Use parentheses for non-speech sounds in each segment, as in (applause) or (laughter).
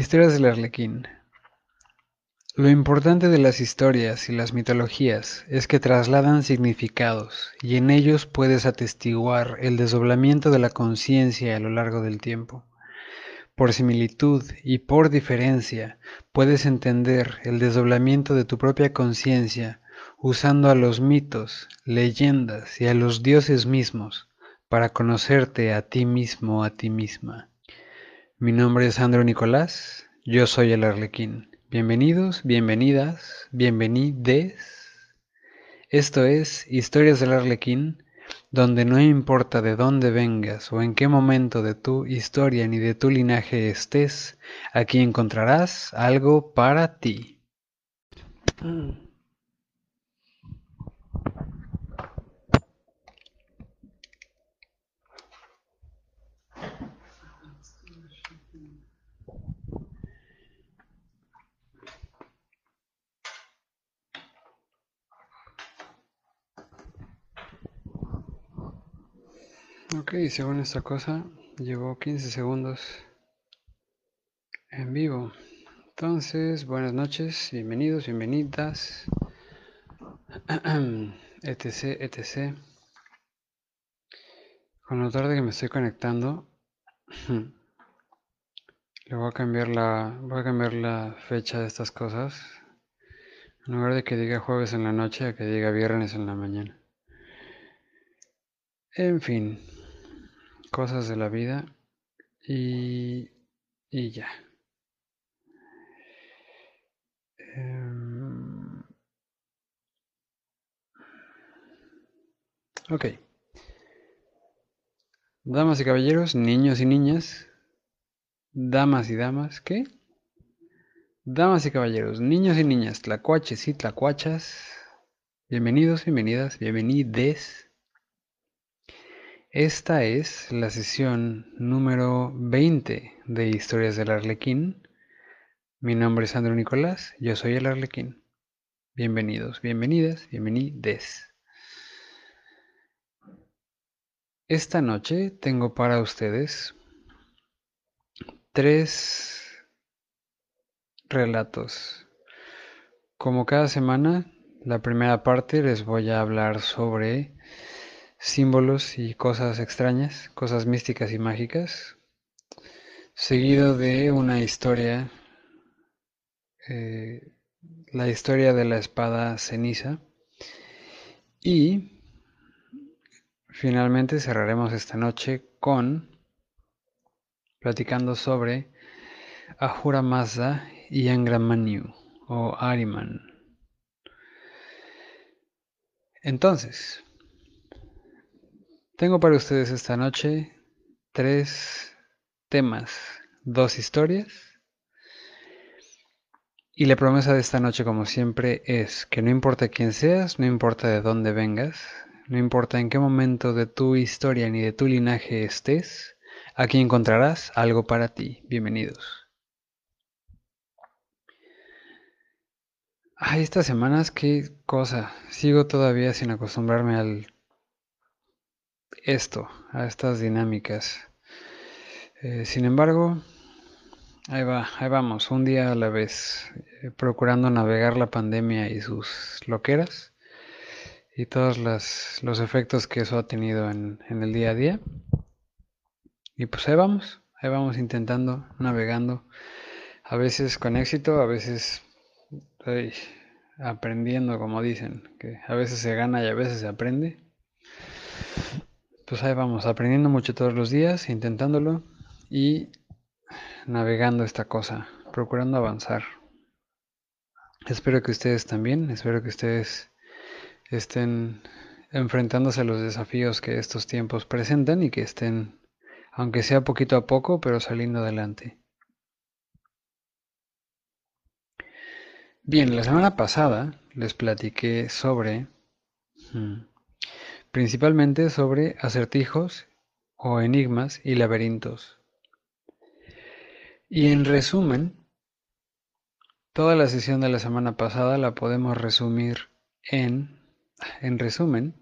Historias del Arlequín. Lo importante de las historias y las mitologías es que trasladan significados y en ellos puedes atestiguar el desdoblamiento de la conciencia a lo largo del tiempo. Por similitud y por diferencia puedes entender el desdoblamiento de tu propia conciencia usando a los mitos, leyendas y a los dioses mismos para conocerte a ti mismo, a ti misma. Mi nombre es Sandro Nicolás, yo soy el Arlequín. Bienvenidos, bienvenidas, bienvenides. Esto es Historias del Arlequín, donde no importa de dónde vengas o en qué momento de tu historia ni de tu linaje estés, aquí encontrarás algo para ti. Ok, según esta cosa, llevo 15 segundos en vivo. Entonces, buenas noches, bienvenidos, bienvenidas, (clears throat) etc, etc. Con lo tarde que me estoy conectando, (clears throat) le voy a cambiar la, voy a cambiar la fecha de estas cosas. En lugar de que diga jueves en la noche, a que diga viernes en la mañana. En fin cosas de la vida y, y ya. Um, ok. Damas y caballeros, niños y niñas, damas y damas, ¿qué? Damas y caballeros, niños y niñas, tlacuaches y tlacuachas, bienvenidos, bienvenidas, bienvenides esta es la sesión número 20 de Historias del Arlequín. Mi nombre es Andrew Nicolás, yo soy el Arlequín. Bienvenidos, bienvenidas, bienvenides. Esta noche tengo para ustedes tres relatos. Como cada semana, la primera parte les voy a hablar sobre símbolos y cosas extrañas, cosas místicas y mágicas, seguido de una historia, eh, la historia de la espada ceniza, y finalmente cerraremos esta noche con platicando sobre Ahura Mazda y Angra Mainyu o Ariman. Entonces, tengo para ustedes esta noche tres temas, dos historias. Y la promesa de esta noche, como siempre, es que no importa quién seas, no importa de dónde vengas, no importa en qué momento de tu historia ni de tu linaje estés, aquí encontrarás algo para ti. Bienvenidos. Ay, estas semanas, qué cosa. Sigo todavía sin acostumbrarme al esto, a estas dinámicas. Eh, sin embargo, ahí va, ahí vamos, un día a la vez, eh, procurando navegar la pandemia y sus loqueras y todos los efectos que eso ha tenido en, el día a día. Y pues ahí vamos, ahí vamos intentando, navegando, a veces con éxito, a veces aprendiendo, como dicen, que a veces se gana y a veces se aprende. Pues ahí vamos, aprendiendo mucho todos los días, intentándolo y navegando esta cosa, procurando avanzar. Espero que ustedes también, espero que ustedes estén enfrentándose a los desafíos que estos tiempos presentan y que estén, aunque sea poquito a poco, pero saliendo adelante. Bien, la semana pasada les platiqué sobre... Hmm, principalmente sobre acertijos o enigmas y laberintos. Y en resumen, toda la sesión de la semana pasada la podemos resumir en, en resumen,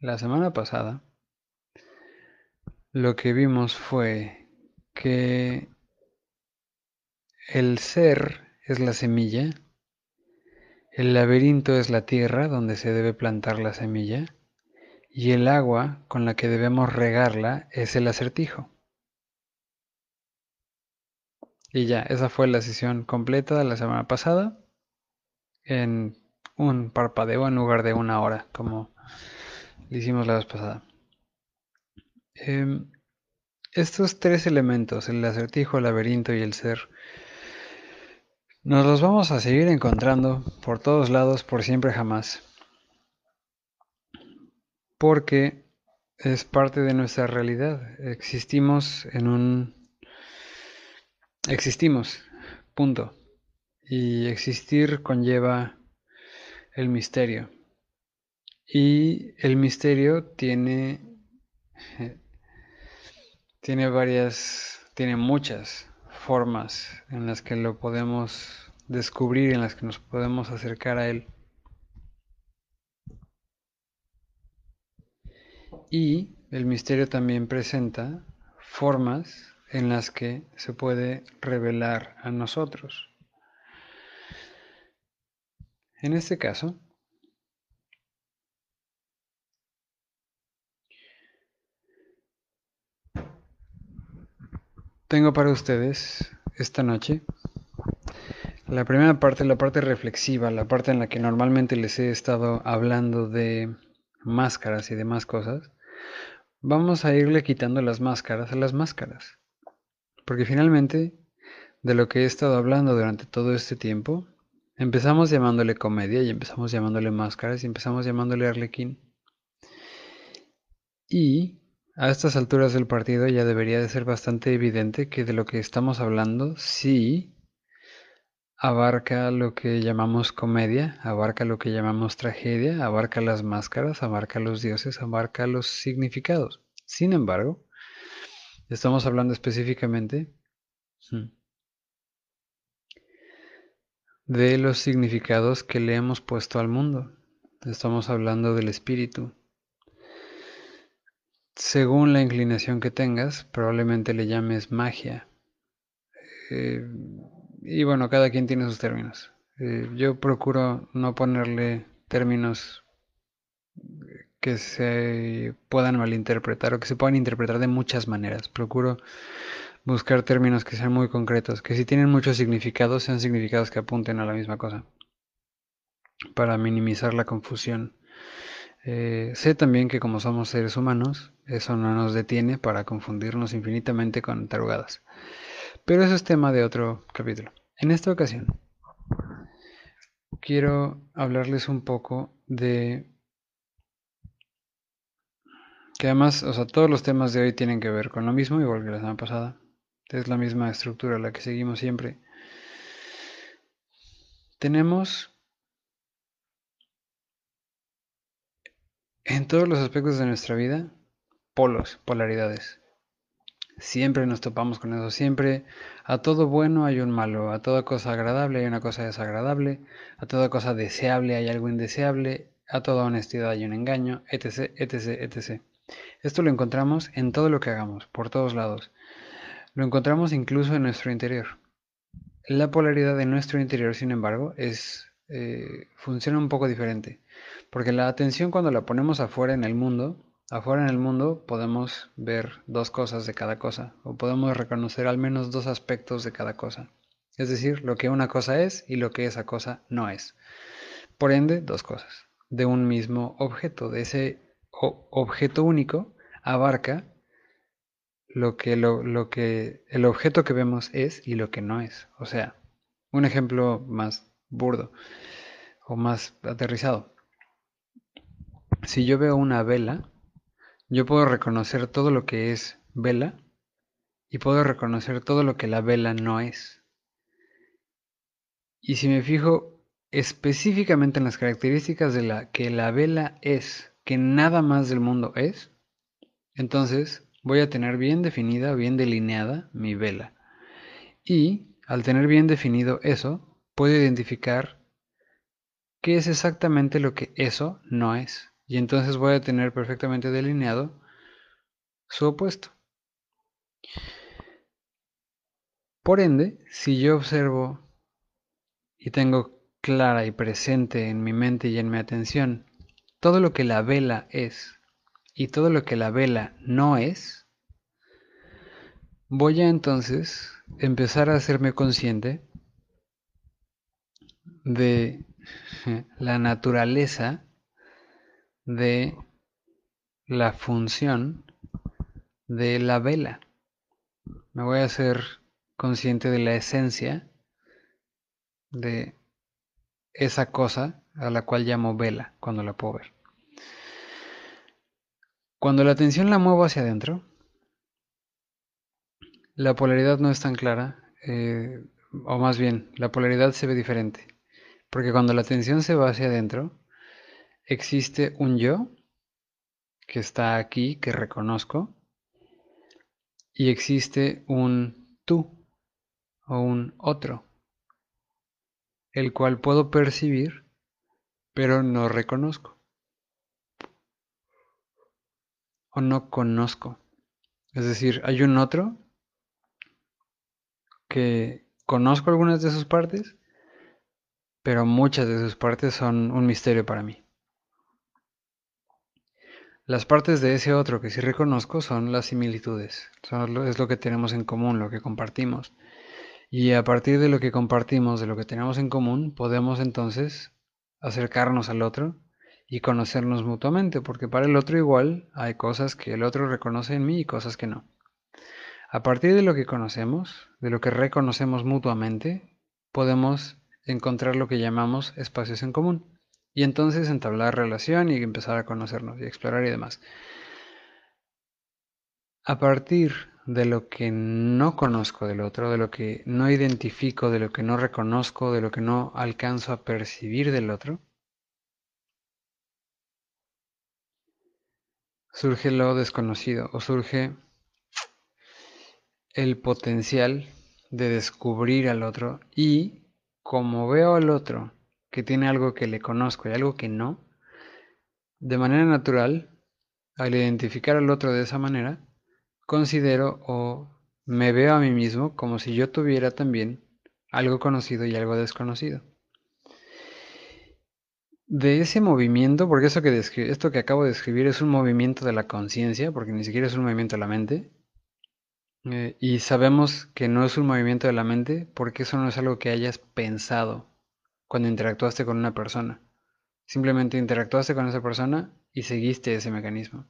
la semana pasada lo que vimos fue que el ser es la semilla, el laberinto es la tierra donde se debe plantar la semilla y el agua con la que debemos regarla es el acertijo. Y ya, esa fue la sesión completa de la semana pasada en un parpadeo en lugar de una hora, como lo hicimos la vez pasada. Em, estos tres elementos, el acertijo, el laberinto y el ser, nos los vamos a seguir encontrando por todos lados, por siempre jamás. Porque es parte de nuestra realidad. Existimos en un... Existimos, punto. Y existir conlleva el misterio. Y el misterio tiene... Tiene varias... Tiene muchas formas en las que lo podemos descubrir, en las que nos podemos acercar a Él. Y el misterio también presenta formas en las que se puede revelar a nosotros. En este caso, tengo para ustedes esta noche la primera parte, la parte reflexiva, la parte en la que normalmente les he estado hablando de máscaras y demás cosas, vamos a irle quitando las máscaras a las máscaras. Porque finalmente, de lo que he estado hablando durante todo este tiempo, empezamos llamándole comedia y empezamos llamándole máscaras y empezamos llamándole arlequín. Y a estas alturas del partido ya debería de ser bastante evidente que de lo que estamos hablando sí abarca lo que llamamos comedia, abarca lo que llamamos tragedia, abarca las máscaras, abarca los dioses, abarca los significados. Sin embargo, estamos hablando específicamente de los significados que le hemos puesto al mundo. Estamos hablando del espíritu, según la inclinación que tengas, probablemente le llames magia. Eh, y bueno, cada quien tiene sus términos. Eh, yo procuro no ponerle términos que se puedan malinterpretar o que se puedan interpretar de muchas maneras. Procuro buscar términos que sean muy concretos, que si tienen muchos significados, sean significados que apunten a la misma cosa, para minimizar la confusión. Eh, sé también que como somos seres humanos, eso no nos detiene para confundirnos infinitamente con tarugadas. Pero eso es tema de otro capítulo. En esta ocasión, quiero hablarles un poco de... Que además, o sea, todos los temas de hoy tienen que ver con lo mismo, igual que la semana pasada. Es la misma estructura la que seguimos siempre. Tenemos En todos los aspectos de nuestra vida, polos, polaridades. Siempre nos topamos con eso, siempre a todo bueno hay un malo, a toda cosa agradable hay una cosa desagradable, a toda cosa deseable hay algo indeseable, a toda honestidad hay un engaño, etc., etc., etc. Esto lo encontramos en todo lo que hagamos, por todos lados. Lo encontramos incluso en nuestro interior. La polaridad de nuestro interior, sin embargo, es, eh, funciona un poco diferente. Porque la atención cuando la ponemos afuera en el mundo, afuera en el mundo podemos ver dos cosas de cada cosa, o podemos reconocer al menos dos aspectos de cada cosa. Es decir, lo que una cosa es y lo que esa cosa no es. Por ende, dos cosas. De un mismo objeto, de ese objeto único, abarca lo que, lo, lo que el objeto que vemos es y lo que no es. O sea, un ejemplo más burdo o más aterrizado. Si yo veo una vela, yo puedo reconocer todo lo que es vela y puedo reconocer todo lo que la vela no es. Y si me fijo específicamente en las características de la que la vela es, que nada más del mundo es, entonces voy a tener bien definida, bien delineada mi vela. Y al tener bien definido eso, puedo identificar qué es exactamente lo que eso no es y entonces voy a tener perfectamente delineado su opuesto. Por ende, si yo observo y tengo clara y presente en mi mente y en mi atención todo lo que la vela es y todo lo que la vela no es, voy a entonces empezar a hacerme consciente de (laughs) la naturaleza de la función de la vela. Me voy a hacer consciente de la esencia de esa cosa a la cual llamo vela cuando la puedo ver. Cuando la atención la muevo hacia adentro, la polaridad no es tan clara, eh, o más bien, la polaridad se ve diferente. Porque cuando la atención se va hacia adentro, existe un yo que está aquí, que reconozco, y existe un tú o un otro, el cual puedo percibir, pero no reconozco o no conozco. Es decir, hay un otro que conozco algunas de sus partes, pero muchas de sus partes son un misterio para mí. Las partes de ese otro que sí reconozco son las similitudes, es lo que tenemos en común, lo que compartimos. Y a partir de lo que compartimos, de lo que tenemos en común, podemos entonces acercarnos al otro y conocernos mutuamente, porque para el otro igual hay cosas que el otro reconoce en mí y cosas que no. A partir de lo que conocemos, de lo que reconocemos mutuamente, podemos encontrar lo que llamamos espacios en común y entonces entablar relación y empezar a conocernos y explorar y demás. A partir de lo que no conozco del otro, de lo que no identifico, de lo que no reconozco, de lo que no alcanzo a percibir del otro, surge lo desconocido o surge el potencial de descubrir al otro y como veo al otro que tiene algo que le conozco y algo que no, de manera natural, al identificar al otro de esa manera, considero o me veo a mí mismo como si yo tuviera también algo conocido y algo desconocido. De ese movimiento, porque eso que esto que acabo de describir es un movimiento de la conciencia, porque ni siquiera es un movimiento de la mente, eh, y sabemos que no es un movimiento de la mente porque eso no es algo que hayas pensado cuando interactuaste con una persona. Simplemente interactuaste con esa persona y seguiste ese mecanismo.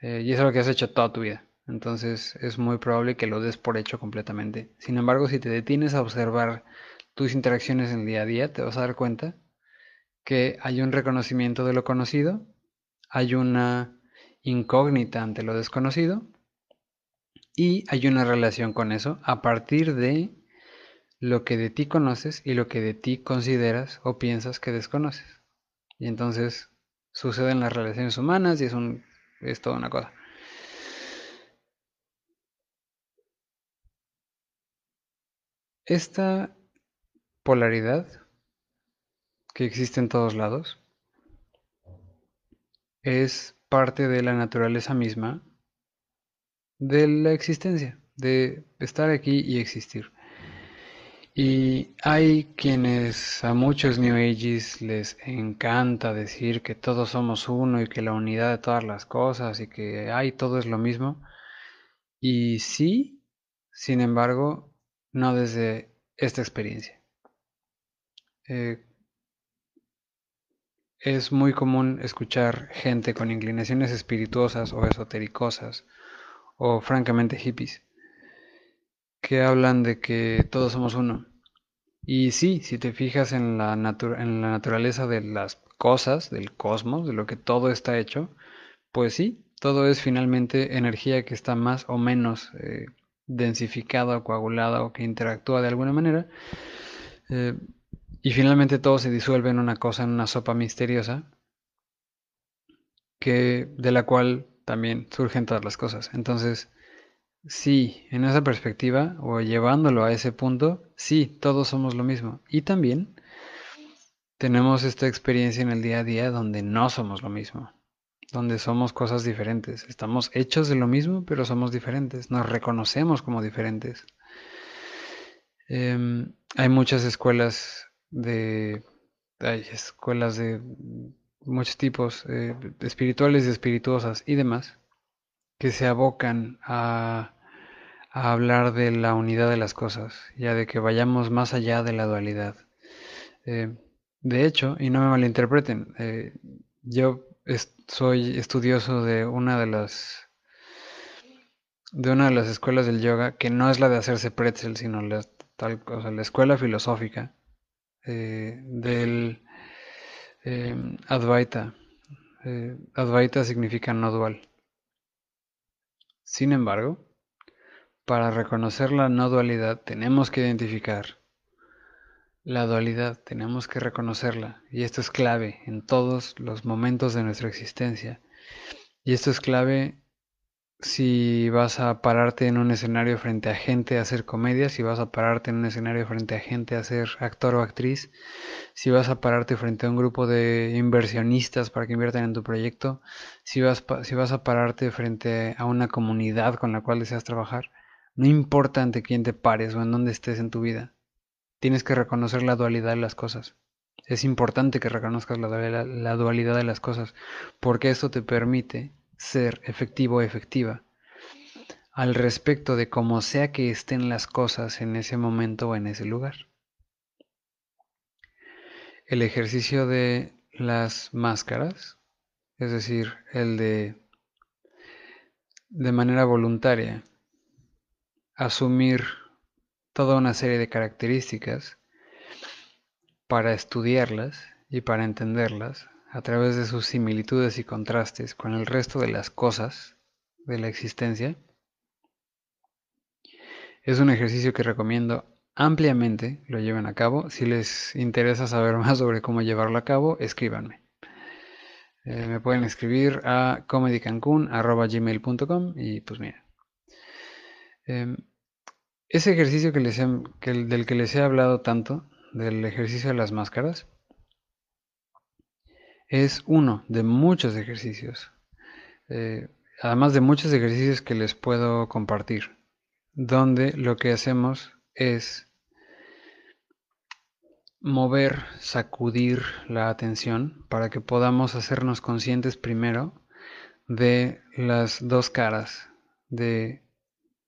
Eh, y eso es lo que has hecho toda tu vida. Entonces es muy probable que lo des por hecho completamente. Sin embargo, si te detienes a observar tus interacciones en el día a día, te vas a dar cuenta que hay un reconocimiento de lo conocido, hay una incógnita ante lo desconocido y hay una relación con eso a partir de lo que de ti conoces y lo que de ti consideras o piensas que desconoces. Y entonces suceden las relaciones humanas y es, un, es toda una cosa. Esta polaridad que existe en todos lados es parte de la naturaleza misma de la existencia, de estar aquí y existir. Y hay quienes a muchos New Ages les encanta decir que todos somos uno y que la unidad de todas las cosas y que hay todo es lo mismo. Y sí, sin embargo, no desde esta experiencia. Eh, es muy común escuchar gente con inclinaciones espirituosas o esotericosas o francamente hippies que hablan de que todos somos uno. Y sí, si te fijas en la, en la naturaleza de las cosas, del cosmos, de lo que todo está hecho, pues sí, todo es finalmente energía que está más o menos eh, densificada o coagulada o que interactúa de alguna manera. Eh, y finalmente todo se disuelve en una cosa, en una sopa misteriosa, que, de la cual también surgen todas las cosas. Entonces, Sí, en esa perspectiva, o llevándolo a ese punto, sí, todos somos lo mismo. Y también tenemos esta experiencia en el día a día donde no somos lo mismo, donde somos cosas diferentes. Estamos hechos de lo mismo, pero somos diferentes, nos reconocemos como diferentes. Em, hay muchas escuelas de... Hay escuelas de muchos tipos, eh, espirituales y espirituosas y demás, que se abocan a, hablar de la unidad de las cosas, ya de que vayamos más allá de la dualidad. Eh, de hecho, y no me malinterpreten, eh, yo soy estudioso de una de las de una de las escuelas del yoga que no es la de hacerse pretzel, sino la, tal, la escuela filosófica eh, del Advaita. Advaita significa no dual. Sin embargo, para reconocer la no dualidad tenemos que identificar la dualidad, tenemos que reconocerla. Y esto es clave en todos los momentos de nuestra existencia. Y esto es clave si vas a pararte en un escenario frente a gente a hacer comedia, si vas a pararte en un escenario frente a gente a ser actor o actriz, si vas a pararte frente a un grupo de inversionistas para que inviertan en tu proyecto, si vas, si vas a pararte frente a una comunidad con la cual deseas trabajar, no importa ante quién te pares o en dónde estés en tu vida, tienes que reconocer la dualidad de las cosas. Es importante que reconozcas la, la dualidad de las cosas, porque esto te permite ser efectivo o efectiva al respecto de cómo sea que estén las cosas en ese momento o en ese lugar. El ejercicio de las máscaras, es decir, el de de manera voluntaria asumir toda una serie de características para estudiarlas y para entenderlas a través de sus similitudes y contrastes con el resto de las cosas de la existencia, es un ejercicio que recomiendo ampliamente lo lleven a cabo. Si les interesa saber (laughs) más sobre cómo llevarlo a cabo, escríbanme. Eh, me pueden escribir a comedycancun.gmail.com y pues mira. Em, ese ejercicio que les del que les he hablado tanto, del ejercicio de las máscaras, es uno de muchos ejercicios. Eh, además de muchos ejercicios que les puedo compartir, donde lo que hacemos es mover, sacudir la atención para que podamos hacernos conscientes primero de las dos caras, de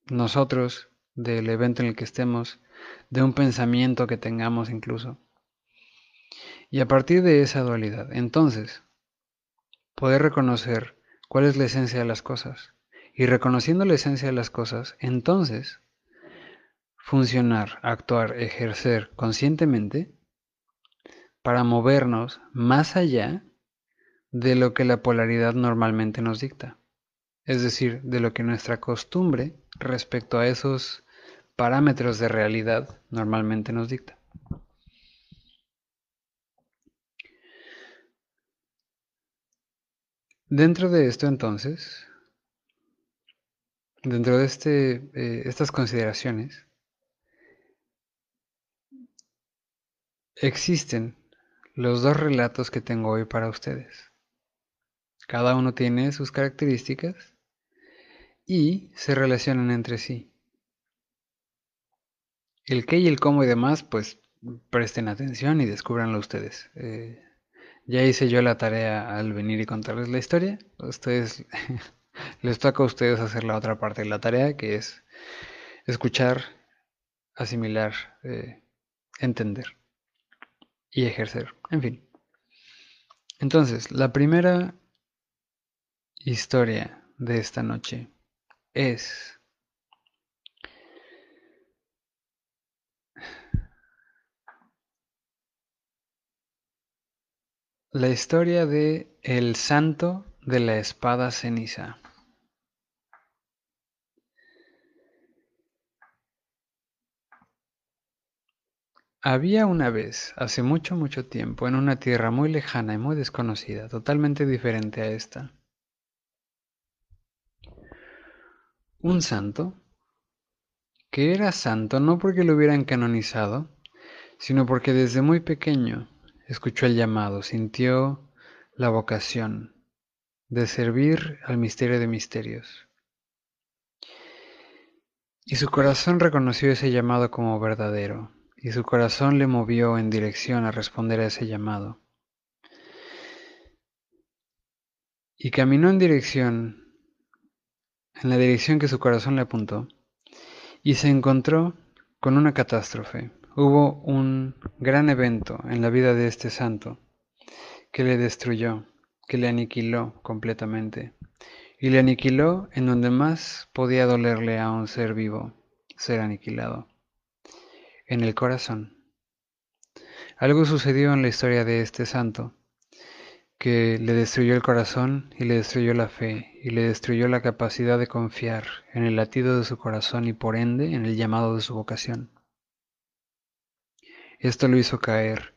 nosotros, del evento en el que estemos, de un pensamiento que tengamos incluso. Y a partir de esa dualidad, entonces, poder reconocer cuál es la esencia de las cosas. Y reconociendo la esencia de las cosas, entonces, funcionar, actuar, ejercer conscientemente para movernos más allá de lo que la polaridad normalmente nos dicta. Es decir, de lo que nuestra costumbre respecto a esos parámetros de realidad normalmente nos dicta. Dentro de esto entonces, dentro de este, eh, estas consideraciones, existen los dos relatos que tengo hoy para ustedes. Cada uno tiene sus características y se relacionan entre sí. El qué y el cómo y demás, pues presten atención y descubranlo ustedes. Eh, ya hice yo la tarea al venir y contarles la historia. Ustedes (laughs) les toca a ustedes hacer la otra parte de la tarea, que es escuchar, asimilar, eh, entender y ejercer. En fin. Entonces, la primera historia de esta noche es La historia de El Santo de la Espada Ceniza. Había una vez, hace mucho, mucho tiempo, en una tierra muy lejana y muy desconocida, totalmente diferente a esta, un santo que era santo no porque lo hubieran canonizado, sino porque desde muy pequeño escuchó el llamado, sintió la vocación de servir al misterio de misterios. Y su corazón reconoció ese llamado como verdadero, y su corazón le movió en dirección a responder a ese llamado. Y caminó en dirección, en la dirección que su corazón le apuntó, y se encontró con una catástrofe. Hubo un gran evento en la vida de este santo que le destruyó, que le aniquiló completamente. Y le aniquiló en donde más podía dolerle a un ser vivo ser aniquilado, en el corazón. Algo sucedió en la historia de este santo que le destruyó el corazón y le destruyó la fe y le destruyó la capacidad de confiar en el latido de su corazón y por ende en el llamado de su vocación. Esto lo hizo caer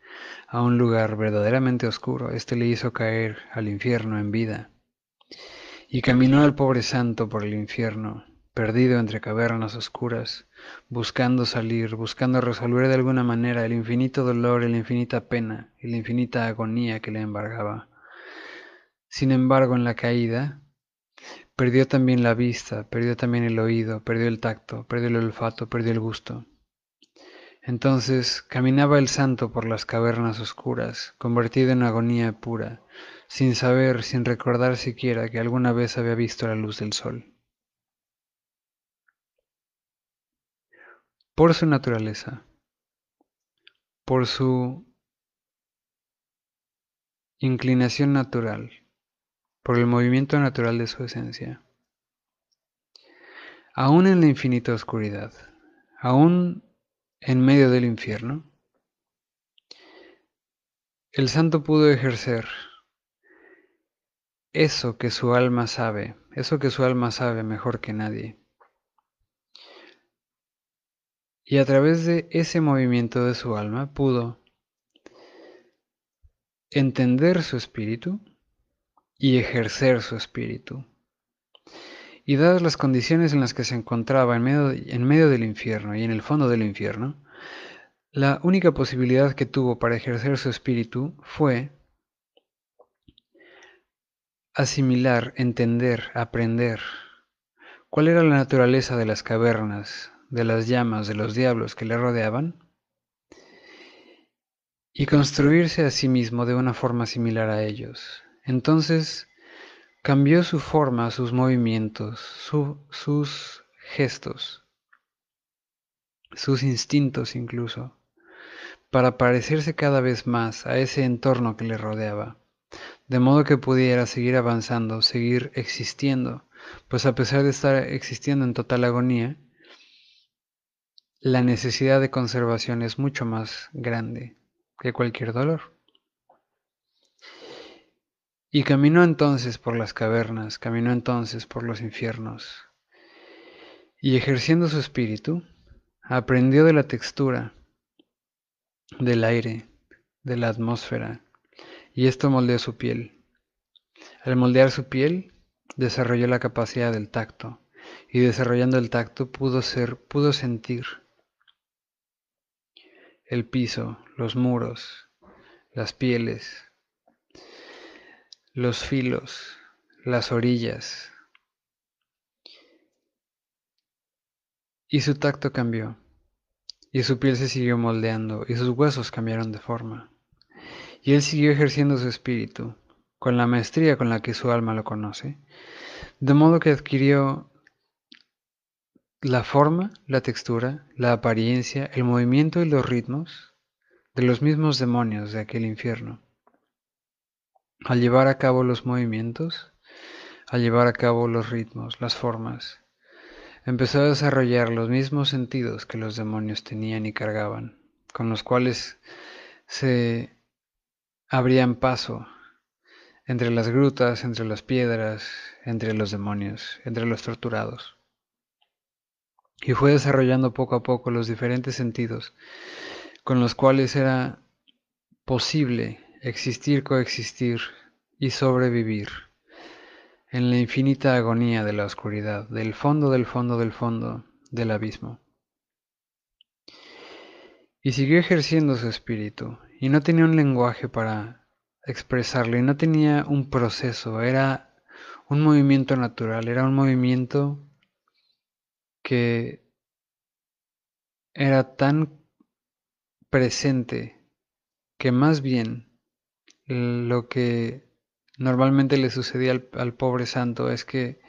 a un lugar verdaderamente oscuro, este le hizo caer al infierno en vida. Y caminó el pobre santo por el infierno, perdido entre cavernas oscuras, buscando salir, buscando resolver de alguna manera el infinito dolor la infinita pena y la infinita agonía que le embargaba. Sin embargo, en la caída, perdió también la vista, perdió también el oído, perdió el tacto, perdió el olfato, perdió el gusto. Entonces caminaba el santo por las cavernas oscuras, convertido en agonía pura, sin saber, sin recordar siquiera que alguna vez había visto la luz del sol. Por su naturaleza, por su inclinación natural, por el movimiento natural de su esencia. Aún en la infinita oscuridad, aún en medio del infierno, el santo pudo ejercer eso que su alma sabe, eso que su alma sabe mejor que nadie. Y a través de ese movimiento de su alma pudo entender su espíritu y ejercer su espíritu. Y dadas las condiciones en las que se encontraba en medio, en medio del infierno y en el fondo del infierno, la única posibilidad que tuvo para ejercer su espíritu fue asimilar, entender, aprender cuál era la naturaleza de las cavernas, de las llamas, de los diablos que le rodeaban, y construirse a sí mismo de una forma similar a ellos. Entonces Cambió su forma, sus movimientos, sus gestos, sus instintos incluso, para parecerse cada vez más a ese entorno que le rodeaba, de modo que pudiera seguir avanzando, seguir existiendo, pues a pesar de estar existiendo en total agonía, la necesidad de conservación es mucho más grande que cualquier dolor. Y caminó entonces por las cavernas, caminó entonces por los infiernos, y ejerciendo su espíritu, aprendió de la textura, del aire, de la atmósfera, y esto moldeó su piel. Al moldear su piel, desarrolló la capacidad del tacto, y desarrollando el tacto pudo ser, pudo sentir el piso, los muros, las pieles, los filos, las orillas. Y su tacto cambió, y su piel se siguió moldeando, y sus huesos cambiaron de forma. Y él siguió ejerciendo su espíritu, con la maestría con la que su alma lo conoce, de modo que adquirió la forma, la textura, la apariencia, el movimiento y los ritmos de los mismos demonios de aquel infierno. Al llevar a cabo los movimientos, al llevar a cabo los ritmos, las formas, empezó a desarrollar los mismos sentidos que los demonios tenían y cargaban, con los cuales se abrían paso entre las grutas, entre las piedras, entre los demonios, entre los torturados. Y fue desarrollando poco a poco los diferentes sentidos con los cuales era posible existir, coexistir y sobrevivir en la infinita agonía de la oscuridad, del fondo del fondo del fondo del abismo. Y siguió ejerciendo su espíritu, y no tenía un lenguaje para expresarlo, y no tenía un proceso, era un movimiento natural, era un movimiento que era tan presente que más bien lo que normalmente le sucedía al, pobre santo es que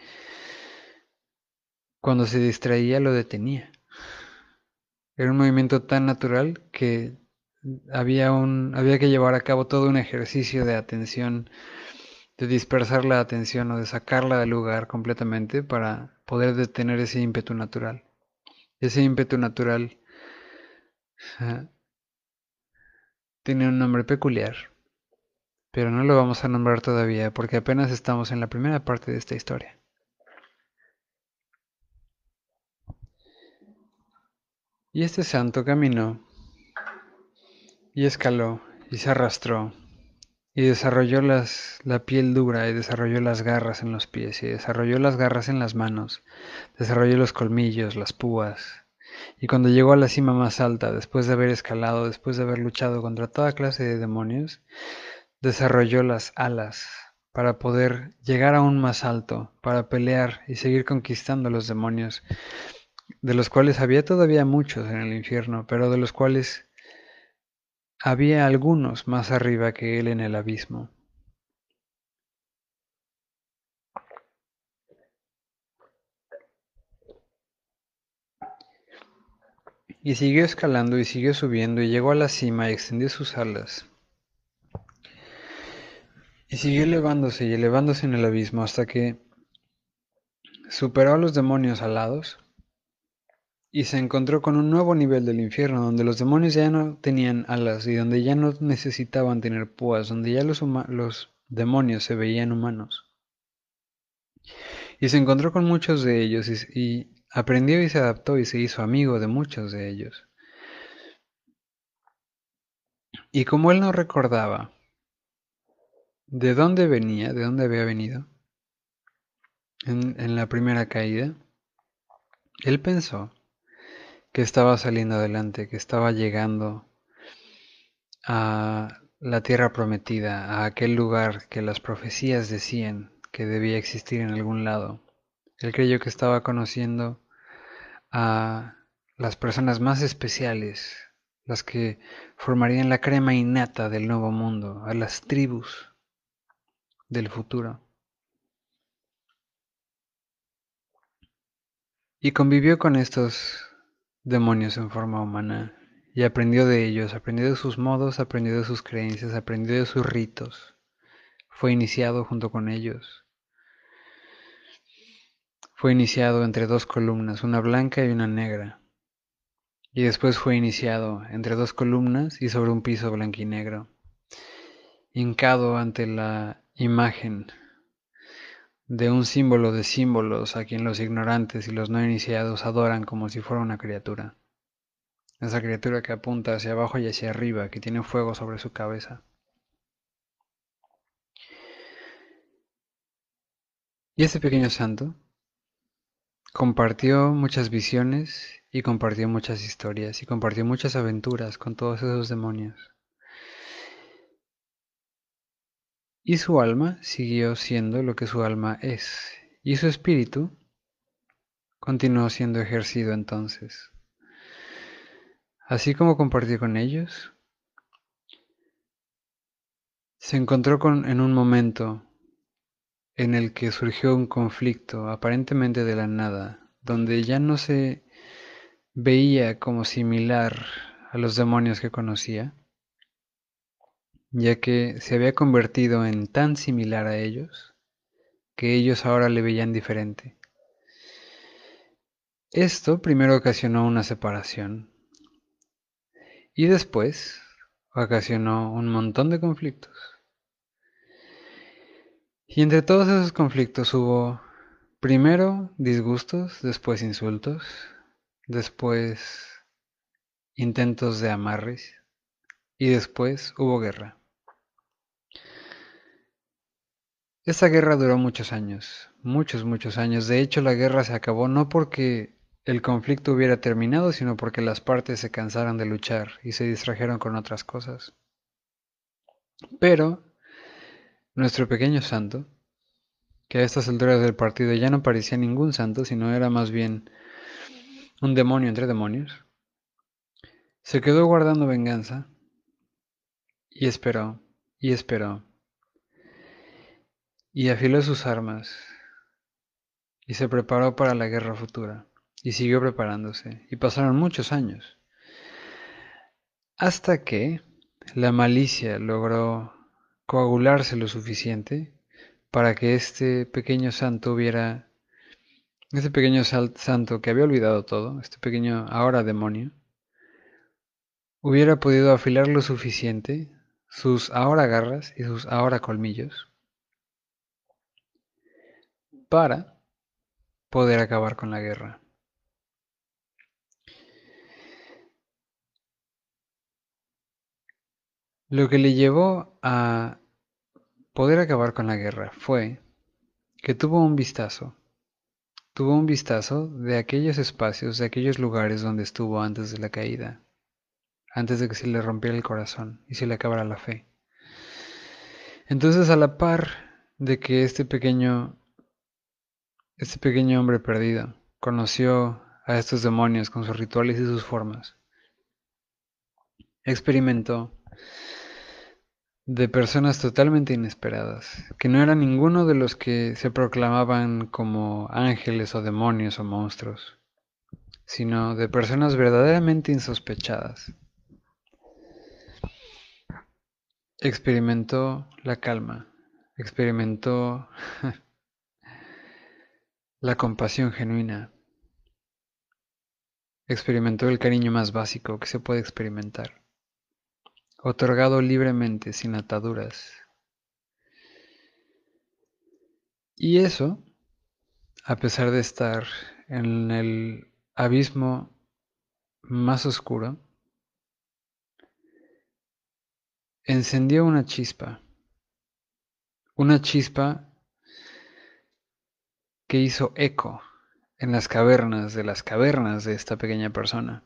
cuando se distraía lo detenía. Era un movimiento tan natural que había, un, había que llevar a cabo todo un ejercicio de atención, de dispersar la atención o de sacarla del lugar completamente para poder detener ese ímpetu natural. Ese ímpetu natural tiene un nombre peculiar, pero no lo vamos a nombrar todavía porque apenas estamos en la primera parte de esta historia. Y este santo caminó y escaló y se arrastró y desarrolló las, la piel dura y desarrolló las garras en los pies y desarrolló las garras en las manos, desarrolló los colmillos, las púas. Y cuando llegó a la cima más alta, después de haber escalado, después de haber luchado contra toda clase de demonios, desarrolló las alas para poder llegar aún más alto, para pelear y seguir conquistando los demonios, de los cuales había todavía muchos en el infierno, pero de los cuales había algunos más arriba que él en el abismo. Y siguió escalando y siguió subiendo y llegó a la cima y extendió sus alas. Y siguió elevándose y elevándose en el abismo hasta que superó a los demonios alados y se encontró con un nuevo nivel del infierno, donde los demonios ya no tenían alas y donde ya no necesitaban tener púas, donde ya los, los demonios se veían humanos. Y se encontró con muchos de ellos y, y aprendió y se adaptó y se hizo amigo de muchos de ellos. Y como él no recordaba de dónde venía, de dónde había venido, en, la primera caída, él pensó que estaba saliendo adelante, que estaba llegando a la tierra prometida, a aquel lugar que las profecías decían que debía existir en algún lado. Él creyó que estaba conociendo a las personas más especiales, las que formarían la crema innata del nuevo mundo, a las tribus del futuro. Y convivió con estos demonios en forma humana y aprendió de ellos, aprendió de sus modos, aprendió de sus creencias, aprendió de sus ritos. Fue iniciado junto con ellos. Fue iniciado entre dos columnas, una blanca y una negra. Y después fue iniciado entre dos columnas y sobre un piso blanco y negro, hincado ante la imagen de un símbolo de símbolos a quien los ignorantes y los no iniciados adoran como si fuera una criatura. Esa criatura que apunta hacia abajo y hacia arriba, que tiene fuego sobre su cabeza. Y ese pequeño santo compartió muchas visiones y compartió muchas historias y compartió muchas aventuras con todos esos demonios. Y su alma siguió siendo lo que su alma es, y su espíritu continuó siendo ejercido entonces. Así como compartió con ellos, se encontró con, en un momento en el que surgió un conflicto aparentemente de la nada, donde ya no se veía como similar a los demonios que conocía, ya que se había convertido en tan similar a ellos que ellos ahora le veían diferente. Esto primero ocasionó una separación y después ocasionó un montón de conflictos. Y entre todos esos conflictos hubo primero disgustos, después insultos, después intentos de amarres y después hubo guerra. Esta guerra duró muchos años, muchos, muchos años. De hecho, la guerra se acabó no porque el conflicto hubiera terminado, sino porque las partes se cansaron de luchar y se distrajeron con otras cosas. Pero nuestro pequeño santo, que a estas alturas del partido ya no parecía ningún santo, sino era más bien un demonio entre demonios, Se quedó guardando venganza y esperó y esperó y afiló sus armas y se preparó para la guerra futura y siguió preparándose y pasaron muchos años hasta que la malicia logró coagularse lo suficiente para que este pequeño santo hubiera, este pequeño santo que había olvidado todo, este pequeño ahora demonio, hubiera podido afilar lo suficiente sus ahora garras y sus ahora colmillos para poder acabar con la guerra. Lo que le llevó a poder acabar con la guerra fue que tuvo un vistazo, tuvo un vistazo de aquellos espacios, de aquellos lugares donde estuvo antes de la caída, antes de que se le rompiera el corazón y se le acabara la fe. Entonces a la par de que este pequeño, este pequeño hombre perdido conoció a estos demonios con sus rituales y sus formas, experimentó de personas totalmente inesperadas, que no era ninguno de los que se proclamaban como ángeles o demonios o monstruos, sino de personas verdaderamente insospechadas. Experimentó la calma, experimentó (laughs) la compasión genuina, experimentó el cariño más básico que se puede experimentar. Otorgado libremente, sin ataduras. Y eso, a pesar de estar en el abismo más oscuro, encendió una chispa, una chispa que hizo eco en las cavernas de las cavernas de esta pequeña persona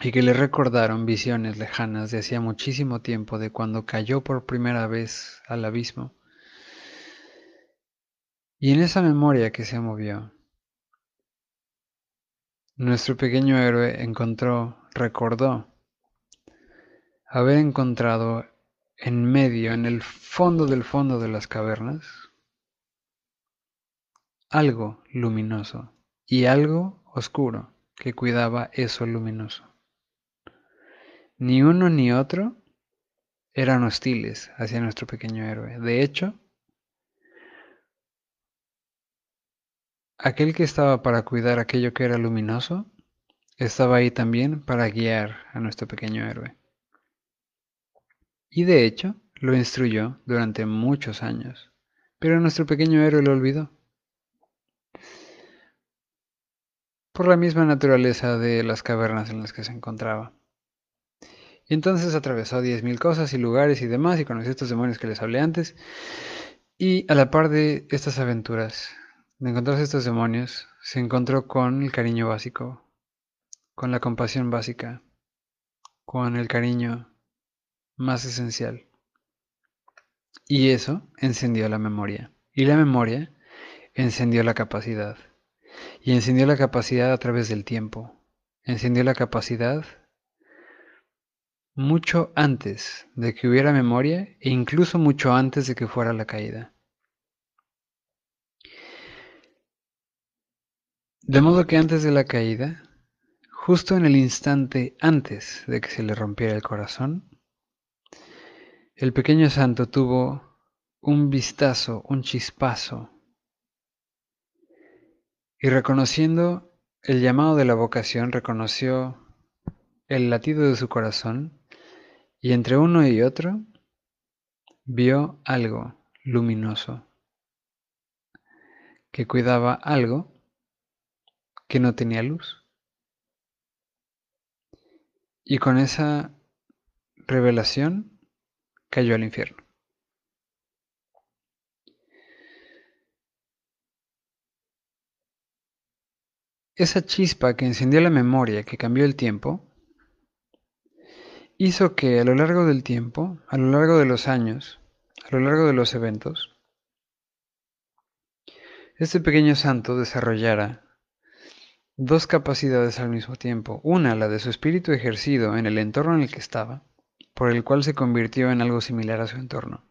y que le recordaron visiones lejanas de hacía muchísimo tiempo de cuando cayó por primera vez al abismo. Y en esa memoria que se movió, nuestro pequeño héroe encontró, recordó, haber encontrado en medio, en el fondo del fondo de las cavernas, algo luminoso y algo oscuro que cuidaba eso luminoso. Ni uno ni otro eran hostiles hacia nuestro pequeño héroe. De hecho, aquel que estaba para cuidar aquello que era luminoso, estaba ahí también para guiar a nuestro pequeño héroe. Y de hecho, lo instruyó durante muchos años, pero nuestro pequeño héroe lo olvidó. Por la misma naturaleza de las cavernas en las que se encontraba. Y entonces atravesó diez mil cosas y lugares y demás y conoció estos demonios que les hablé antes. Y a la par de estas aventuras, de encontrarse estos demonios, se encontró con el cariño básico, con la compasión básica, con el cariño más esencial. Y eso encendió la memoria. Y la memoria encendió la capacidad. Y encendió la capacidad a través del tiempo. Encendió la capacidad mucho antes de que hubiera memoria e incluso mucho antes de que fuera la caída. De modo que antes de la caída, justo en el instante antes de que se le rompiera el corazón, el pequeño santo tuvo un vistazo, un chispazo, y reconociendo el llamado de la vocación, reconoció el latido de su corazón y entre uno y otro vio algo luminoso que cuidaba algo que no tenía luz. Y con esa revelación cayó al infierno. Esa chispa que encendió la memoria, que cambió el tiempo, hizo que a lo largo del tiempo, a lo largo de los años, a lo largo de los eventos, este pequeño santo desarrollara dos capacidades al mismo tiempo. Una, la de su espíritu ejercido en el entorno en el que estaba, por el cual se convirtió en algo similar a su entorno.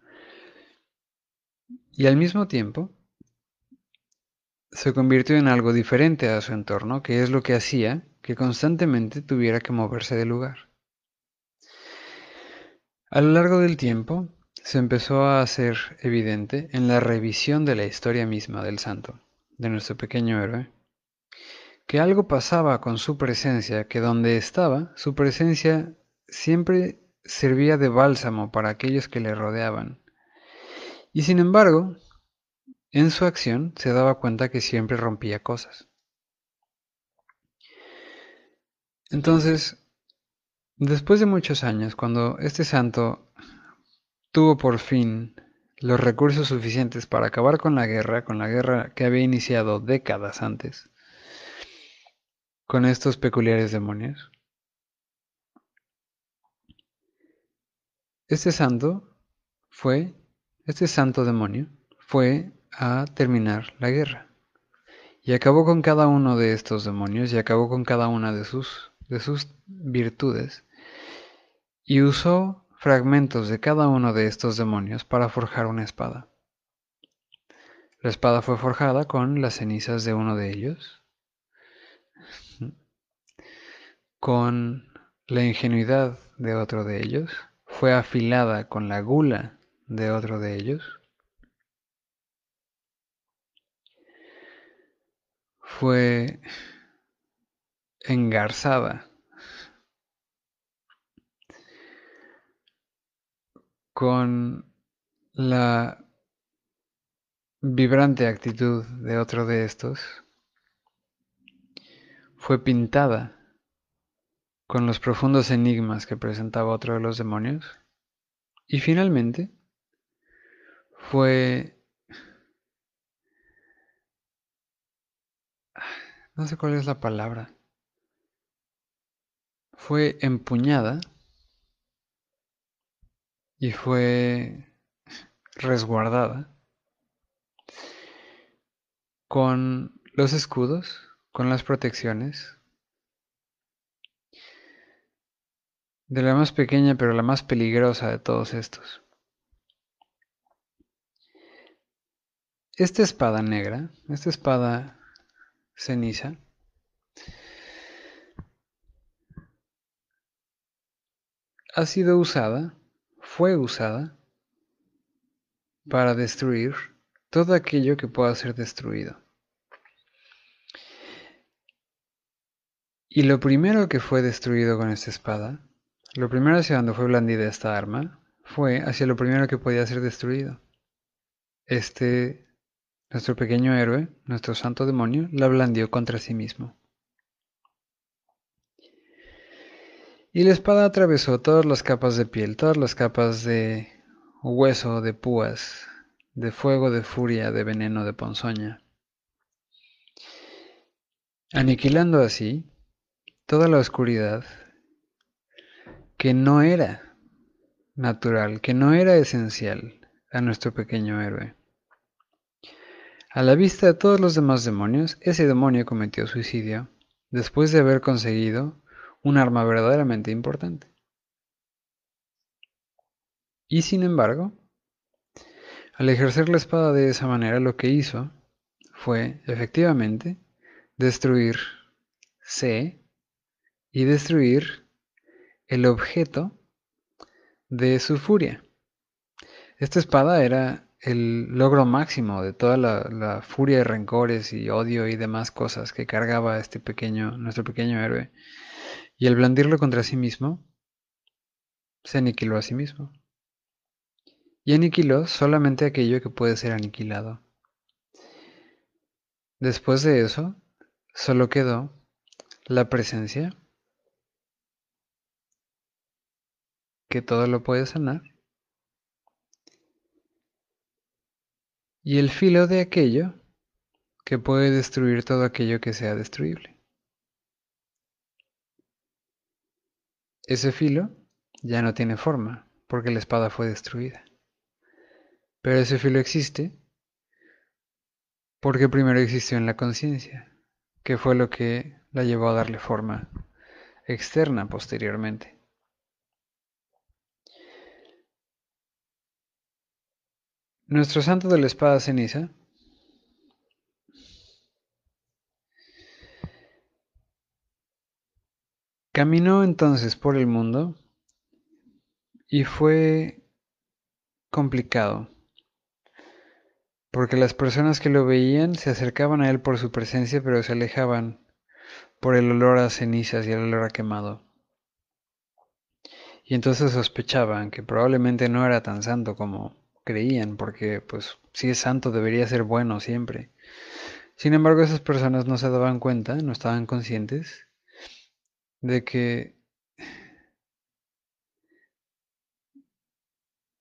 Y al mismo tiempo, se convirtió en algo diferente a su entorno, que es lo que hacía que constantemente tuviera que moverse de lugar. A lo largo del tiempo, se empezó a hacer evidente en la revisión de la historia misma del santo, de nuestro pequeño héroe, que algo pasaba con su presencia, que donde estaba, su presencia siempre servía de bálsamo para aquellos que le rodeaban. Y sin embargo, en su acción se daba cuenta que siempre rompía cosas. Entonces, después de muchos años, cuando este santo tuvo por fin los recursos suficientes para acabar con la guerra, con la guerra que había iniciado décadas antes, con estos peculiares demonios. Este santo fue, este santo demonio fue a terminar la guerra y acabó con cada uno de estos demonios y acabó con cada una de sus, de sus virtudes y usó fragmentos de cada uno de estos demonios para forjar una espada. La espada fue forjada con las cenizas de uno de ellos con la ingenuidad de otro de ellos, fue afilada con la gula de otro de ellos, fue engarzada con la vibrante actitud de otro de estos, fue pintada con los profundos enigmas que presentaba otro de los demonios. Y finalmente fue... No sé cuál es la palabra. Fue empuñada y fue resguardada con los escudos, con las protecciones de la más pequeña pero la más peligrosa de todos estos. Esta espada negra, esta espada ceniza, ha sido usada, fue usada, para destruir todo aquello que pueda ser destruido. Y lo primero que fue destruido con esta espada lo primero hacia donde fue blandida esta arma fue hacia lo primero que podía ser destruido. Este, nuestro pequeño héroe, nuestro santo demonio, la blandió contra sí mismo. Y la espada atravesó todas las capas de piel, todas las capas de hueso, de púas, de fuego, de furia, de veneno, de ponzoña, aniquilando así toda la oscuridad que no era natural, que no era esencial a nuestro pequeño héroe. A la vista de todos los demás demonios, ese demonio cometió suicidio después de haber conseguido un arma verdaderamente importante. Y sin embargo, al ejercer la espada de esa manera, lo que hizo fue, efectivamente, destruir C y destruir el objeto de su furia. Esta espada era el logro máximo de toda la, furia de rencores y odio y demás cosas que cargaba este pequeño, nuestro pequeño héroe. Y al blandirlo contra sí mismo, se aniquiló a sí mismo. Y aniquiló solamente aquello que puede ser aniquilado. Después de eso, solo quedó la presencia que todo lo puede sanar, y el filo de aquello que puede destruir todo aquello que sea destruible. Ese filo ya no tiene forma porque la espada fue destruida. Pero ese filo existe porque primero existió en la conciencia, que fue lo que la llevó a darle forma externa posteriormente. Nuestro santo de la espada ceniza caminó entonces por el mundo y fue complicado porque las personas que lo veían se acercaban a él por su presencia, pero se alejaban por el olor a cenizas y el olor a quemado. Y entonces sospechaban que probablemente no era tan santo como creían, porque pues si es santo debería ser bueno siempre. Sin embargo, esas personas no se daban cuenta, no estaban conscientes de que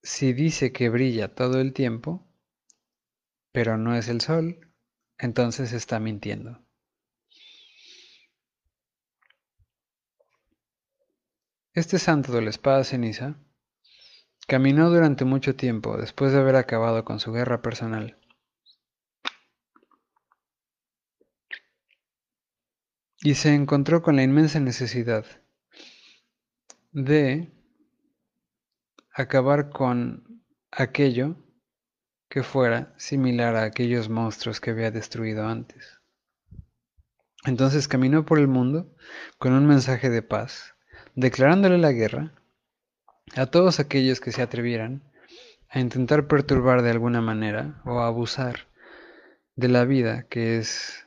si dice que brilla todo el tiempo, pero no es el sol, entonces está mintiendo. Este santo de la espada ceniza caminó durante mucho tiempo después de haber acabado con su guerra personal. Y se encontró con la inmensa necesidad de acabar con aquello que fuera similar a aquellos monstruos que había destruido antes. Entonces caminó por el mundo con un mensaje de paz, declarándole la guerra a todos aquellos que se atrevieran a intentar perturbar de alguna manera o abusar de la vida que es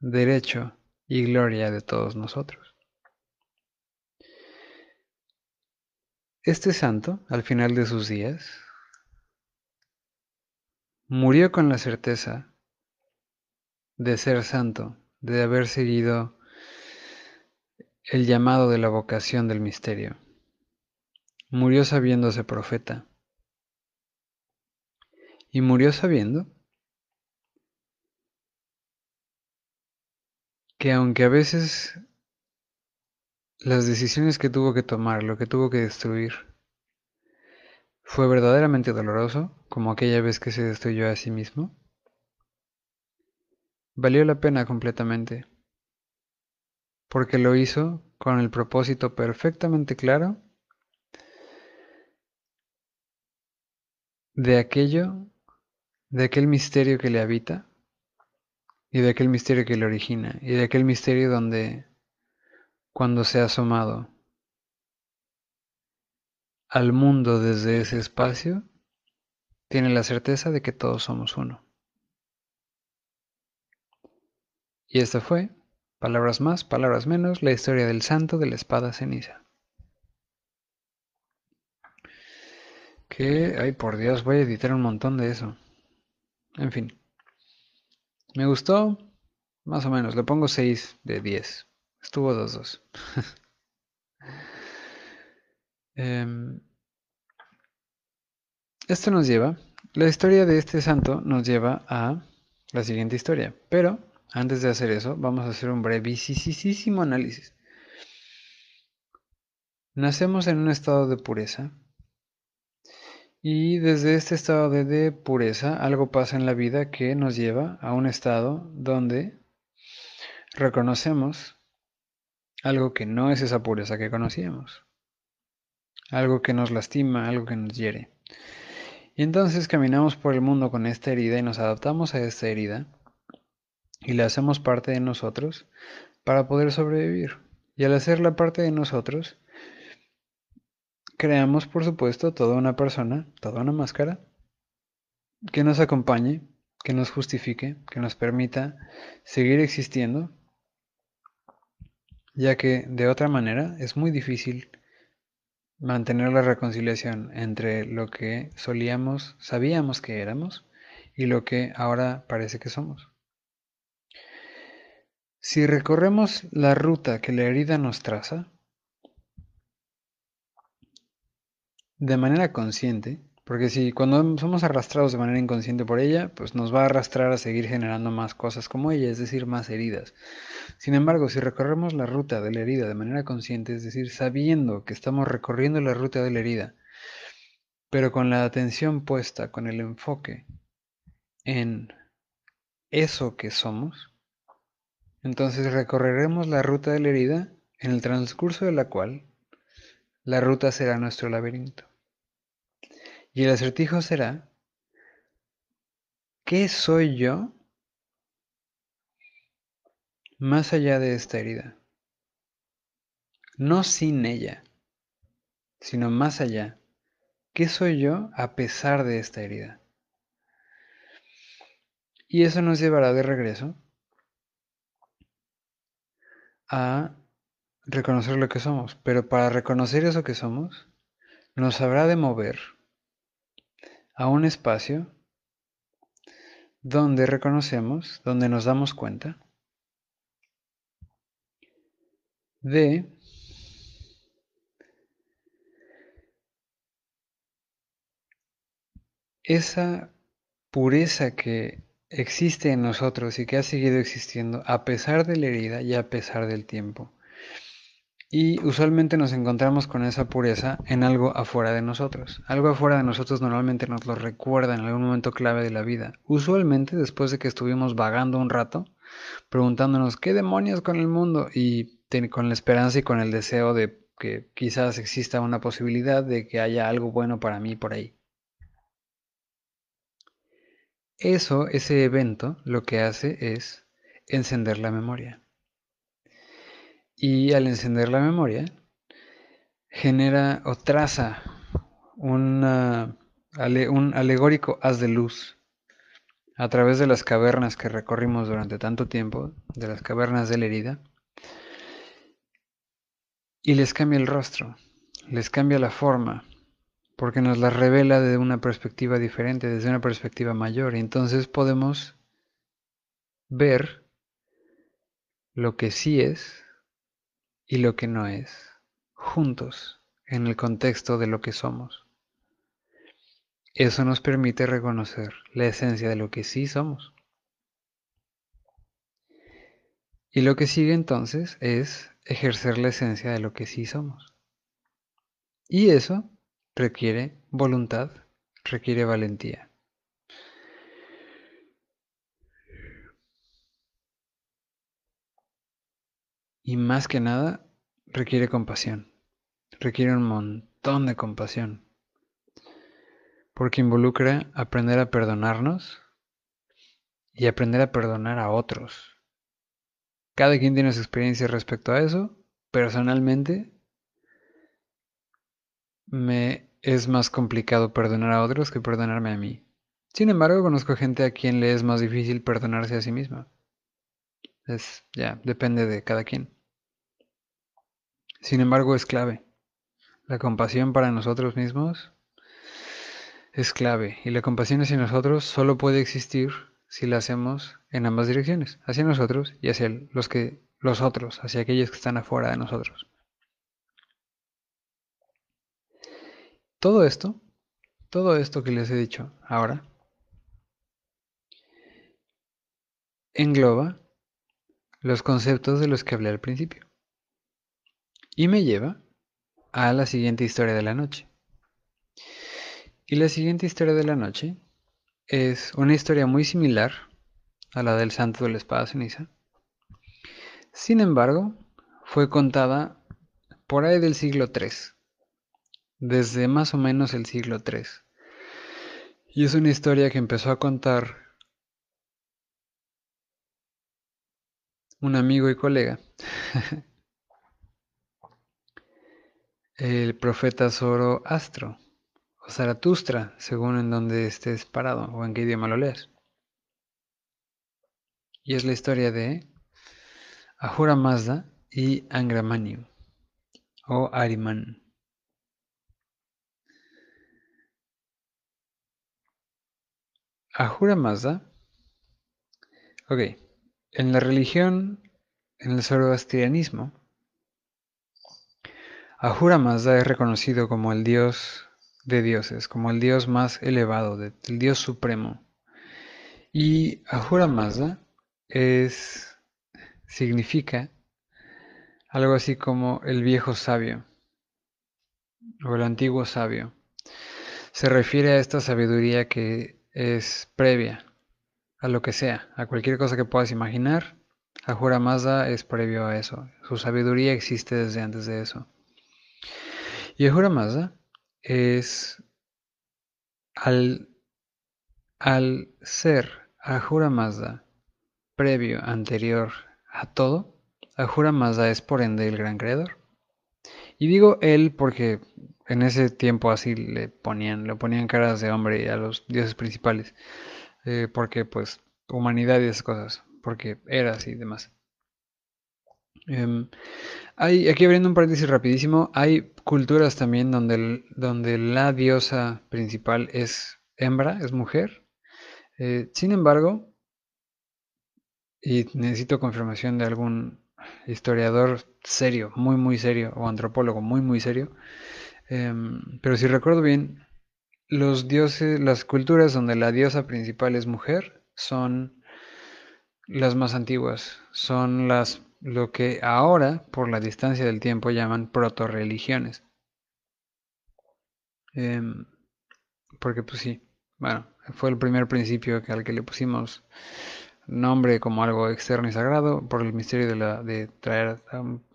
derecho y gloria de todos nosotros. Este santo, al final de sus días, Murió con la certeza de ser santo, de haber seguido el llamado de la vocación del misterio. Murió sabiéndose profeta. Y murió sabiendo que aunque a veces las decisiones que tuvo que tomar, lo que tuvo que destruir, fue verdaderamente doloroso, como aquella vez que se destruyó a sí mismo. Valió la pena completamente, porque lo hizo con el propósito perfectamente claro de aquello, de aquel misterio que le habita, y de aquel misterio que le origina, y de aquel misterio donde, cuando se ha asomado al mundo desde ese espacio, tiene la certeza de que todos somos uno. Y esta fue, palabras más, palabras menos, la historia del santo de la espada ceniza. Que, ay por Dios, voy a editar un montón de eso. En fin. Me gustó, más o menos, le pongo 6 de 10. Estuvo 2-2. (laughs) Em, esto nos lleva, la historia de este santo nos lleva a la siguiente historia. Pero antes de hacer eso, vamos a hacer un brevísimo análisis. Nacemos en un estado de pureza. Y desde este estado de pureza, algo pasa en la vida que nos lleva a un estado donde reconocemos algo que no es esa pureza que conocíamos algo que nos lastima, algo que nos hiere. Y entonces caminamos por el mundo con esta herida y nos adaptamos a esta herida y la hacemos parte de nosotros para poder sobrevivir. Y al hacerla parte de nosotros, creamos, por supuesto, toda una persona, toda una máscara, que nos acompañe, que nos justifique, que nos permita seguir existiendo, ya que de otra manera es muy difícil mantener la reconciliación entre lo que solíamos, sabíamos que éramos y lo que ahora parece que somos. Si recorremos la ruta que la herida nos traza, de manera consciente, porque si cuando somos arrastrados de manera inconsciente por ella, pues nos va a arrastrar a seguir generando más cosas como ella, es decir, más heridas. Sin embargo, si recorremos la ruta de la herida de manera consciente, es decir, sabiendo que estamos recorriendo la ruta de la herida, pero con la atención puesta, con el enfoque en eso que somos, Entonces recorreremos la ruta de la herida en el transcurso de la cual la ruta será nuestro laberinto. Y el acertijo será, ¿qué soy yo más allá de esta herida? No sin ella, sino más allá. ¿Qué soy yo a pesar de esta herida? Y eso nos llevará de regreso a reconocer lo que somos. Pero para reconocer eso que somos, nos habrá de mover a un espacio donde reconocemos, donde nos damos cuenta de esa pureza que existe en nosotros y que ha seguido existiendo a pesar de la herida y a pesar del tiempo. Y usualmente nos encontramos con esa pureza en algo afuera de nosotros. Algo afuera de nosotros normalmente nos lo recuerda en algún momento clave de la vida. Usualmente después de que estuvimos vagando un rato, preguntándonos qué demonios con el mundo y con la esperanza y con el deseo de que quizás exista una posibilidad de que haya algo bueno para mí por ahí. Eso, ese evento, lo que hace es encender la memoria. Y al encender la memoria, genera o traza un alegórico haz de luz a través de las cavernas que recorrimos durante tanto tiempo, de las cavernas de la herida, y les cambia el rostro, les cambia la forma, porque nos la revela desde una perspectiva diferente, desde una perspectiva mayor. Y entonces podemos ver lo que sí es y lo que no es, juntos, en el contexto de lo que somos. Eso nos permite reconocer la esencia de lo que sí somos. Y lo que sigue entonces es ejercer la esencia de lo que sí somos. Y eso requiere voluntad, requiere valentía. Y más que nada, requiere compasión. Requiere un montón de compasión. Porque involucra aprender a perdonarnos y aprender a perdonar a otros. Cada quien tiene su experiencia respecto a eso. Personalmente, me es más complicado perdonar a otros que perdonarme a mí. Sin embargo, conozco gente a quien le es más difícil perdonarse a sí misma. Es, ya, depende de cada quien. Sin embargo, es clave. La compasión para nosotros mismos es clave. Y la compasión hacia nosotros solo puede existir si la hacemos en ambas direcciones, hacia nosotros y hacia los que los otros, hacia aquellos que están afuera de nosotros. Todo esto, todo esto que les he dicho ahora, engloba los conceptos de los que hablé al principio. Y me lleva a la siguiente historia de la noche. Y la siguiente historia de la noche es una historia muy similar a la del santo de la espada ceniza. Sin embargo, fue contada por ahí del siglo III desde más o menos el siglo III. Y es una historia que empezó a contar un amigo y colega, (laughs) el profeta Zoroastro, o Zaratustra, según en donde estés parado o en qué idioma lo leas. Y es la historia de Ahura Mazda y Angramanyu, o Ariman. Ahura Mazda. Ok. En la religión, en el zoroastrianismo, Ahura Mazda es reconocido como el dios de dioses, como el dios más elevado, el dios supremo. Y Ahura Mazda es, significa algo así como el viejo sabio o el antiguo sabio. Se refiere a esta sabiduría que es previa a lo que sea, a cualquier cosa que puedas imaginar, Ahura Mazda es previo a eso. Su sabiduría existe desde antes de eso. Y Ahura Mazda es al, al ser Ahura Mazda previo, anterior a todo, Ahura Mazda es por ende el gran creador. Y digo él porque en ese tiempo así le ponían, le ponían caras de hombre a los dioses principales. Eh, porque pues humanidad y esas cosas, porque eras y demás. Em, hay, aquí abriendo un paréntesis rapidísimo, hay culturas también donde, donde la diosa principal es hembra, es mujer. Eh, sin embargo, y necesito confirmación de algún historiador serio, muy muy serio, o antropólogo muy muy serio, em, pero si recuerdo bien, los dioses, las culturas donde la diosa principal es mujer son las más antiguas, son las lo que ahora, por la distancia del tiempo, llaman proto-religiones. Em, porque pues sí, bueno, fue el primer principio al que le pusimos nombre como algo externo y sagrado por el misterio de, la, traer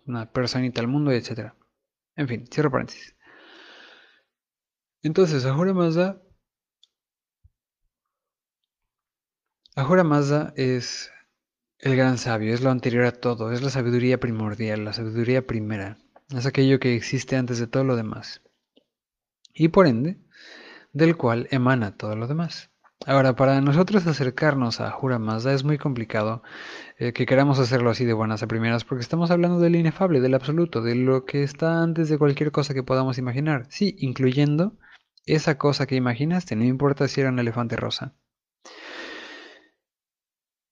una personita al mundo, etc. En fin, cierro paréntesis. Entonces, Ahura Mazda. Es el gran sabio, es lo anterior a todo, es la sabiduría primordial, la sabiduría primera. Es aquello que existe antes de todo lo demás. Y por ende, del cual emana todo lo demás. Ahora, para nosotros acercarnos a Ahura Mazda es muy complicado eh, que queramos hacerlo así de buenas a primeras, porque estamos hablando del inefable, del absoluto, de lo que está antes de cualquier cosa que podamos imaginar. Sí, incluyendo esa cosa que imaginaste, no importa si era un elefante rosa.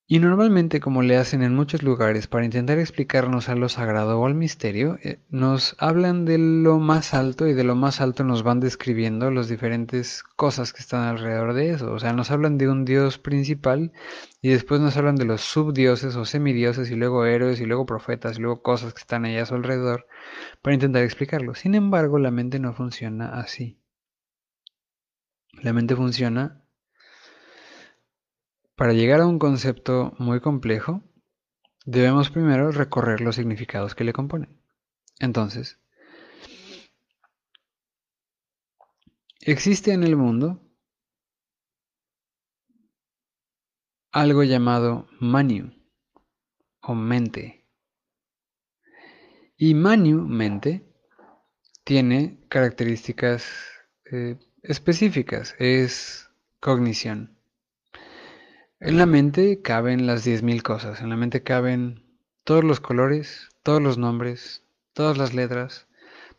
Y normalmente, como le hacen en muchos lugares para intentar explicarnos a lo sagrado o al misterio, eh, nos hablan de lo más alto y de lo más alto nos van describiendo las diferentes cosas que están alrededor de eso. O sea, nos hablan de un dios principal y después nos hablan de los subdioses o semidioses y luego héroes y luego profetas y luego cosas que están allá a su alrededor para intentar explicarlo. Sin embargo, la mente no funciona así. La mente funciona para llegar a un concepto muy complejo, debemos primero recorrer los significados que le componen. Entonces, existe en el mundo algo llamado Manu o mente. Y Manu, mente, tiene características eh, específicas, es cognición. En la mente caben las 10.000 cosas, en la mente caben todos los colores, todos los nombres, todas las letras,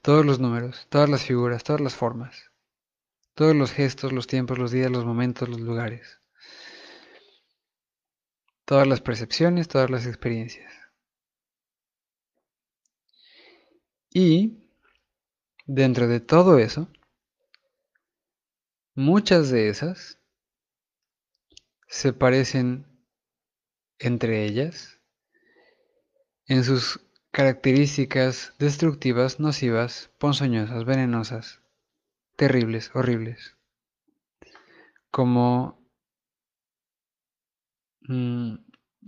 todos los números, todas las figuras, todas las formas, todos los gestos, los tiempos, los días, los momentos, los lugares, todas las percepciones, todas las experiencias. Y dentro de todo eso, muchas de esas se parecen entre ellas en sus características destructivas, nocivas, ponzoñosas, venenosas, terribles, horribles, como mm,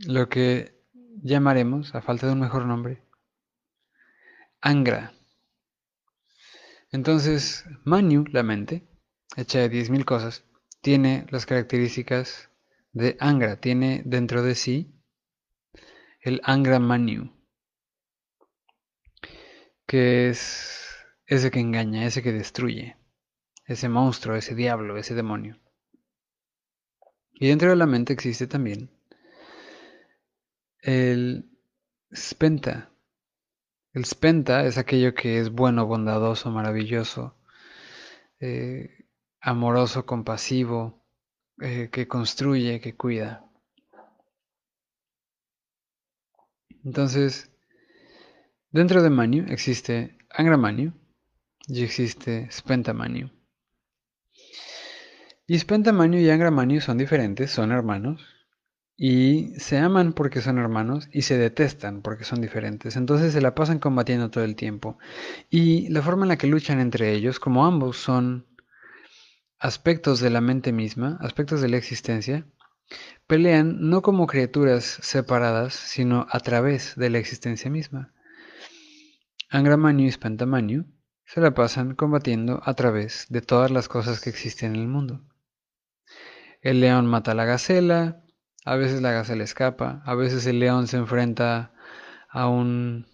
lo que llamaremos, a falta de un mejor nombre, Angra. Entonces, Manu, la mente, hecha de 10.000 cosas, tiene las características de Angra tiene dentro de sí el Angra Manu, que es ese que engaña, ese que destruye, ese monstruo, ese diablo, ese demonio. Y dentro de la mente existe también el Spenta. El Spenta es aquello que es bueno, bondadoso, maravilloso, eh, amoroso, compasivo, eh, que construye, que cuida. Entonces, dentro de Manu existe Angra Manu y existe Spenta Manu. Y Spenta Manu y Angra Manu son diferentes, son hermanos, y se aman porque son hermanos y se detestan porque son diferentes. Entonces se la pasan combatiendo todo el tiempo. Y la forma en la que luchan entre ellos, como ambos son aspectos de la mente misma, aspectos de la existencia, pelean no como criaturas separadas, sino a través de la existencia misma. Angramanio y Spantamanio se la pasan combatiendo a través de todas las cosas que existen en el mundo. El león mata a la gacela, a veces la gacela escapa, a veces el león se enfrenta a un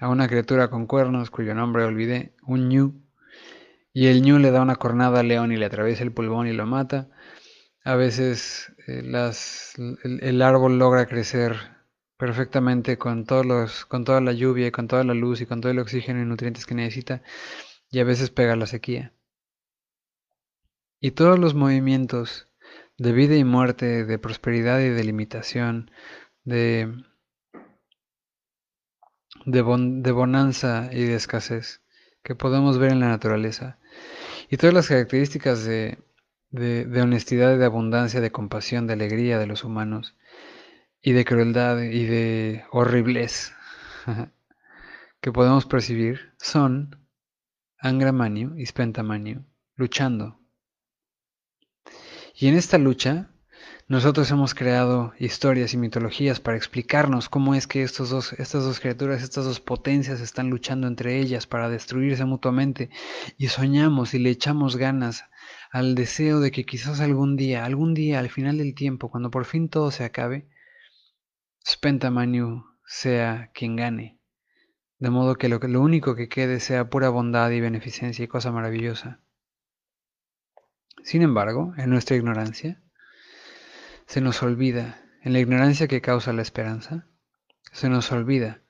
a una criatura con cuernos cuyo nombre olvidé, un ñu, y el ñu le da una cornada al león y le atraviesa el pulmón y lo mata. A veces eh, el, árbol logra crecer perfectamente con, todos los, con toda la lluvia y con toda la luz y con todo el oxígeno y nutrientes que necesita y a veces pega la sequía. Y todos los movimientos de vida y muerte, de prosperidad y de limitación, de, de bonanza y de escasez que podemos ver en la naturaleza y todas las características de, honestidad y de abundancia, de compasión, de alegría de los humanos, y de crueldad y de horriblez (laughs) que podemos percibir son Angramanio y Spentamanio luchando. Y en esta lucha nosotros hemos creado historias y mitologías para explicarnos cómo es que estos dos, estas dos criaturas, estas dos potencias están luchando entre ellas para destruirse mutuamente y soñamos y le echamos ganas al deseo de que quizás algún día, algún día al final del tiempo, cuando por fin todo se acabe, Spentamanu sea quien gane, de modo que lo, lo único que quede sea pura bondad y beneficencia y cosa maravillosa. Sin embargo, en nuestra ignorancia, se nos olvida, en la ignorancia que causa la esperanza, se nos olvida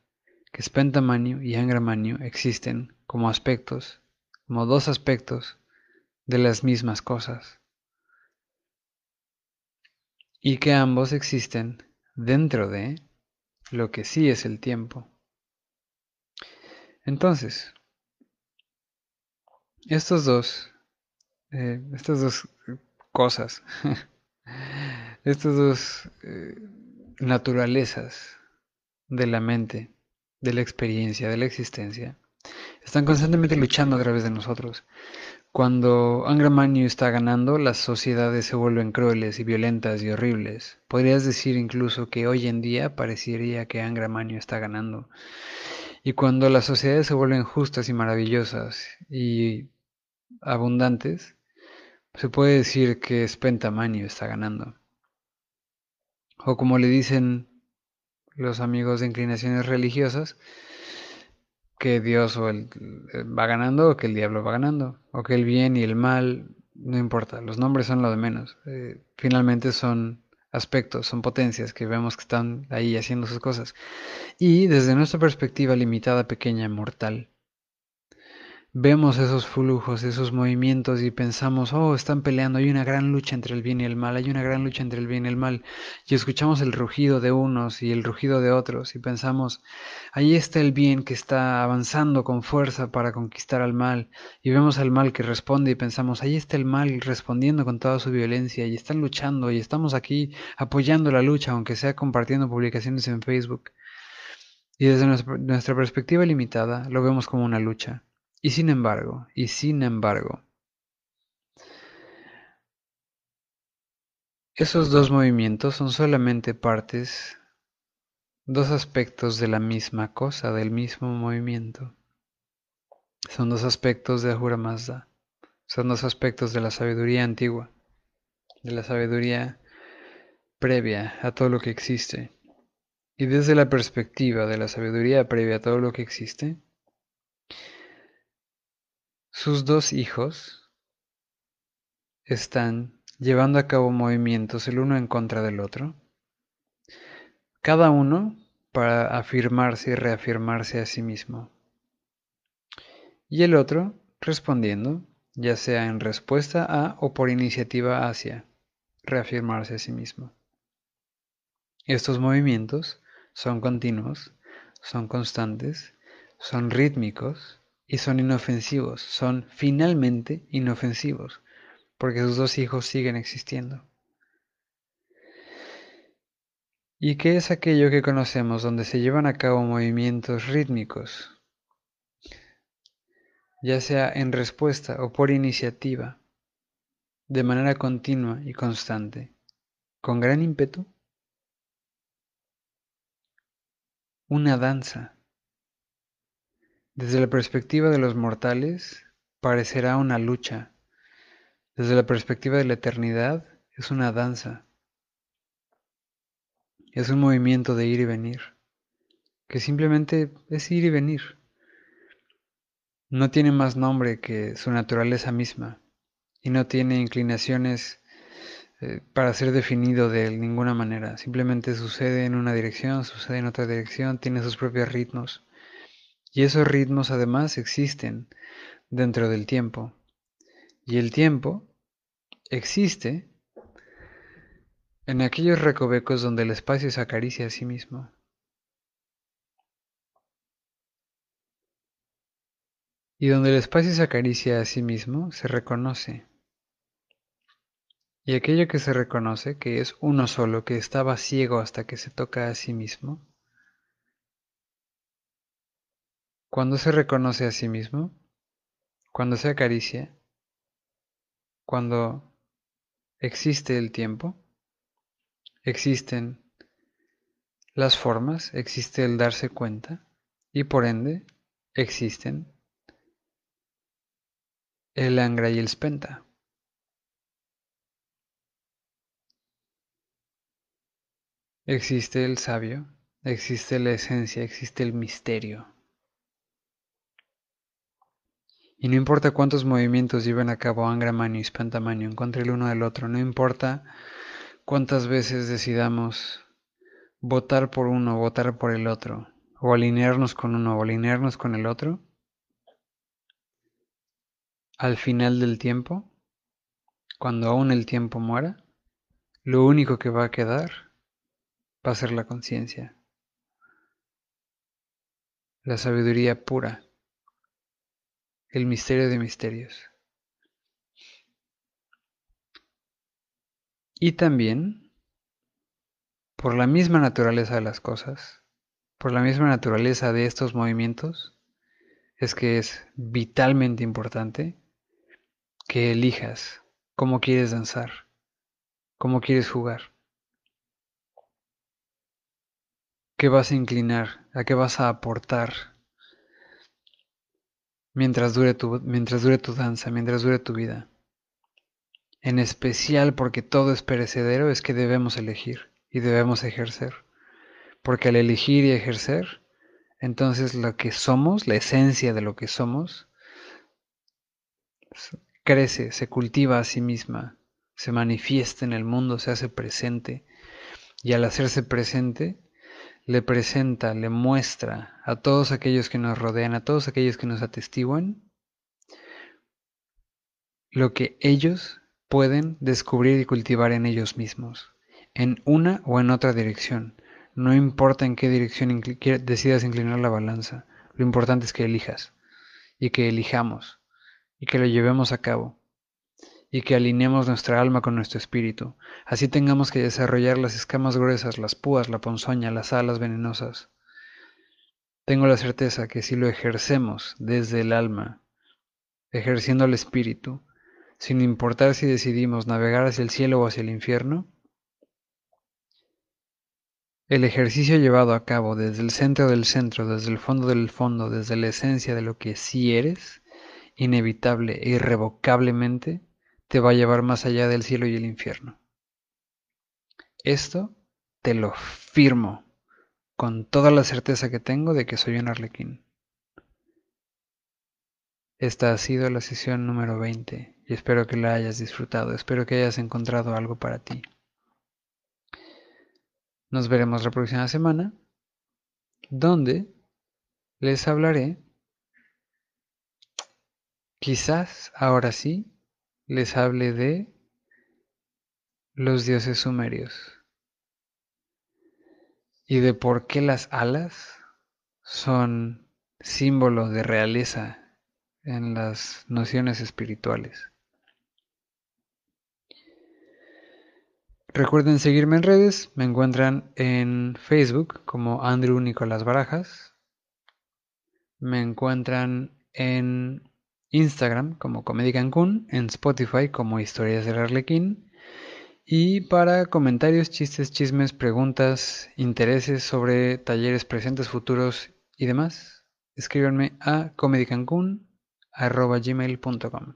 que Spentamanio y Angramanio existen como aspectos, como dos aspectos de las mismas cosas, y que ambos existen dentro de lo que sí es el tiempo. Entonces, estos dos, eh, estas dos cosas (laughs) estas dos eh, naturalezas de la mente, de la experiencia, de la existencia, están constantemente luchando a través de nosotros. Cuando Angramanio está ganando, las sociedades se vuelven crueles y violentas y horribles. Podrías decir incluso que hoy en día parecería que Angramanio está ganando. Y cuando las sociedades se vuelven justas y maravillosas y abundantes, se puede decir que Spentamanio está ganando o como le dicen los amigos de inclinaciones religiosas, que Dios o el, eh, va ganando o que el diablo va ganando, o que el bien y el mal, no importa, los nombres son lo de menos. Eh, finalmente son aspectos, son potencias que vemos que están ahí haciendo sus cosas. Y desde nuestra perspectiva limitada, pequeña, mortal, vemos esos flujos, esos movimientos y pensamos, oh, están peleando, hay una gran lucha entre el bien y el mal, hay una gran lucha entre el bien y el mal, y escuchamos el rugido de unos y el rugido de otros y pensamos, ahí está el bien que está avanzando con fuerza para conquistar al mal, y vemos al mal que responde y pensamos, ahí está el mal respondiendo con toda su violencia y están luchando y estamos aquí apoyando la lucha, aunque sea compartiendo publicaciones en Facebook. Y desde nuestra perspectiva limitada lo vemos como una lucha. Y sin embargo, y sin embargo, esos dos movimientos son solamente partes, dos aspectos de la misma cosa, del mismo movimiento. Son dos aspectos de Ahura Mazda. Son dos aspectos de la sabiduría antigua, de la sabiduría previa a todo lo que existe. Y desde la perspectiva de la sabiduría previa a todo lo que existe, sus dos hijos están llevando a cabo movimientos el uno en contra del otro, cada uno para afirmarse y reafirmarse a sí mismo, y el otro respondiendo, ya sea en respuesta a o por iniciativa hacia reafirmarse a sí mismo. Estos movimientos son continuos, son constantes, son rítmicos, y son inofensivos, son finalmente inofensivos, porque sus dos hijos siguen existiendo. ¿Y qué es aquello que conocemos donde se llevan a cabo movimientos rítmicos, ya sea en respuesta o por iniciativa, de manera continua y constante, con gran ímpetu, una danza. Desde la perspectiva de los mortales, parecerá una lucha. Desde la perspectiva de la eternidad, es una danza. Es un movimiento de ir y venir, que simplemente es ir y venir. No tiene más nombre que su naturaleza misma y no tiene inclinaciones eh, para ser definido de ninguna manera. Simplemente sucede en una dirección, sucede en otra dirección, tiene sus propios ritmos. Y esos ritmos además existen dentro del tiempo. Y el tiempo existe en aquellos recovecos donde el espacio se acaricia a sí mismo. Y donde el espacio se acaricia a sí mismo, se reconoce. Y aquello que se reconoce, que es uno solo, que estaba ciego hasta que se toca a sí mismo, cuando se reconoce a sí mismo, cuando se acaricia, cuando existe el tiempo, existen las formas, existe el darse cuenta y por ende existen el angra y el spenta. Existe el sabio, existe la esencia, existe el misterio. Y no importa cuántos movimientos lleven a cabo Angra Spantamanio en contra el uno del otro, no importa cuántas veces decidamos votar por uno, votar por el otro, o alinearnos con uno o alinearnos con el otro, al final del tiempo, cuando aún el tiempo muera, lo único que va a quedar va a ser la conciencia, la sabiduría pura, el misterio de misterios. Y también, por la misma naturaleza de las cosas, por la misma naturaleza de estos movimientos, es que es vitalmente importante que elijas cómo quieres danzar, cómo quieres jugar. qué vas a inclinar, a qué vas a aportar mientras dure tu, mientras dure tu danza, mientras dure tu vida. En especial porque todo es perecedero, es que debemos elegir y debemos ejercer. Porque al elegir y ejercer, entonces lo que somos, la esencia de lo que somos, crece, se cultiva a sí misma, se manifiesta en el mundo, se hace presente. Y al hacerse presente, le presenta, le muestra a todos aquellos que nos rodean, a todos aquellos que nos atestiguan, lo que ellos pueden descubrir y cultivar en ellos mismos, en una o en otra dirección. No importa en qué dirección decidas inclinar la balanza, lo importante es que elijas y que elijamos y que lo llevemos a cabo y que alineemos nuestra alma con nuestro espíritu. Así tengamos que desarrollar las escamas gruesas, las púas, la ponzoña, las alas venenosas. Tengo la certeza que si lo ejercemos desde el alma, ejerciendo el espíritu, sin importar si decidimos navegar hacia el cielo o hacia el infierno, el ejercicio llevado a cabo desde el centro del centro, desde el fondo del fondo, desde la esencia de lo que sí eres, inevitable e irrevocablemente, te va a llevar más allá del cielo y el infierno. Esto te lo firmo con toda la certeza que tengo de que soy un arlequín. Esta ha sido la sesión número 20 y espero que la hayas disfrutado, espero que hayas encontrado algo para ti. Nos veremos la próxima semana, donde les hablaré, quizás ahora sí, les hable de los dioses sumerios y de por qué las alas son símbolo de realeza en las nociones espirituales. Recuerden seguirme en redes, me encuentran en Facebook como Andrew Nicolás Barajas, me encuentran en Instagram como Comedy Cancún, en Spotify como Historias del Arlequín Y para comentarios, chistes, chismes, preguntas, intereses sobre talleres presentes, futuros y demás, escríbanme a comedycancun.gmail.com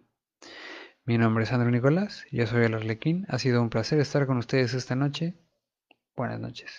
Mi nombre es Andrew Nicolás, yo soy el Arlequín. Ha sido un placer estar con ustedes esta noche. Buenas noches.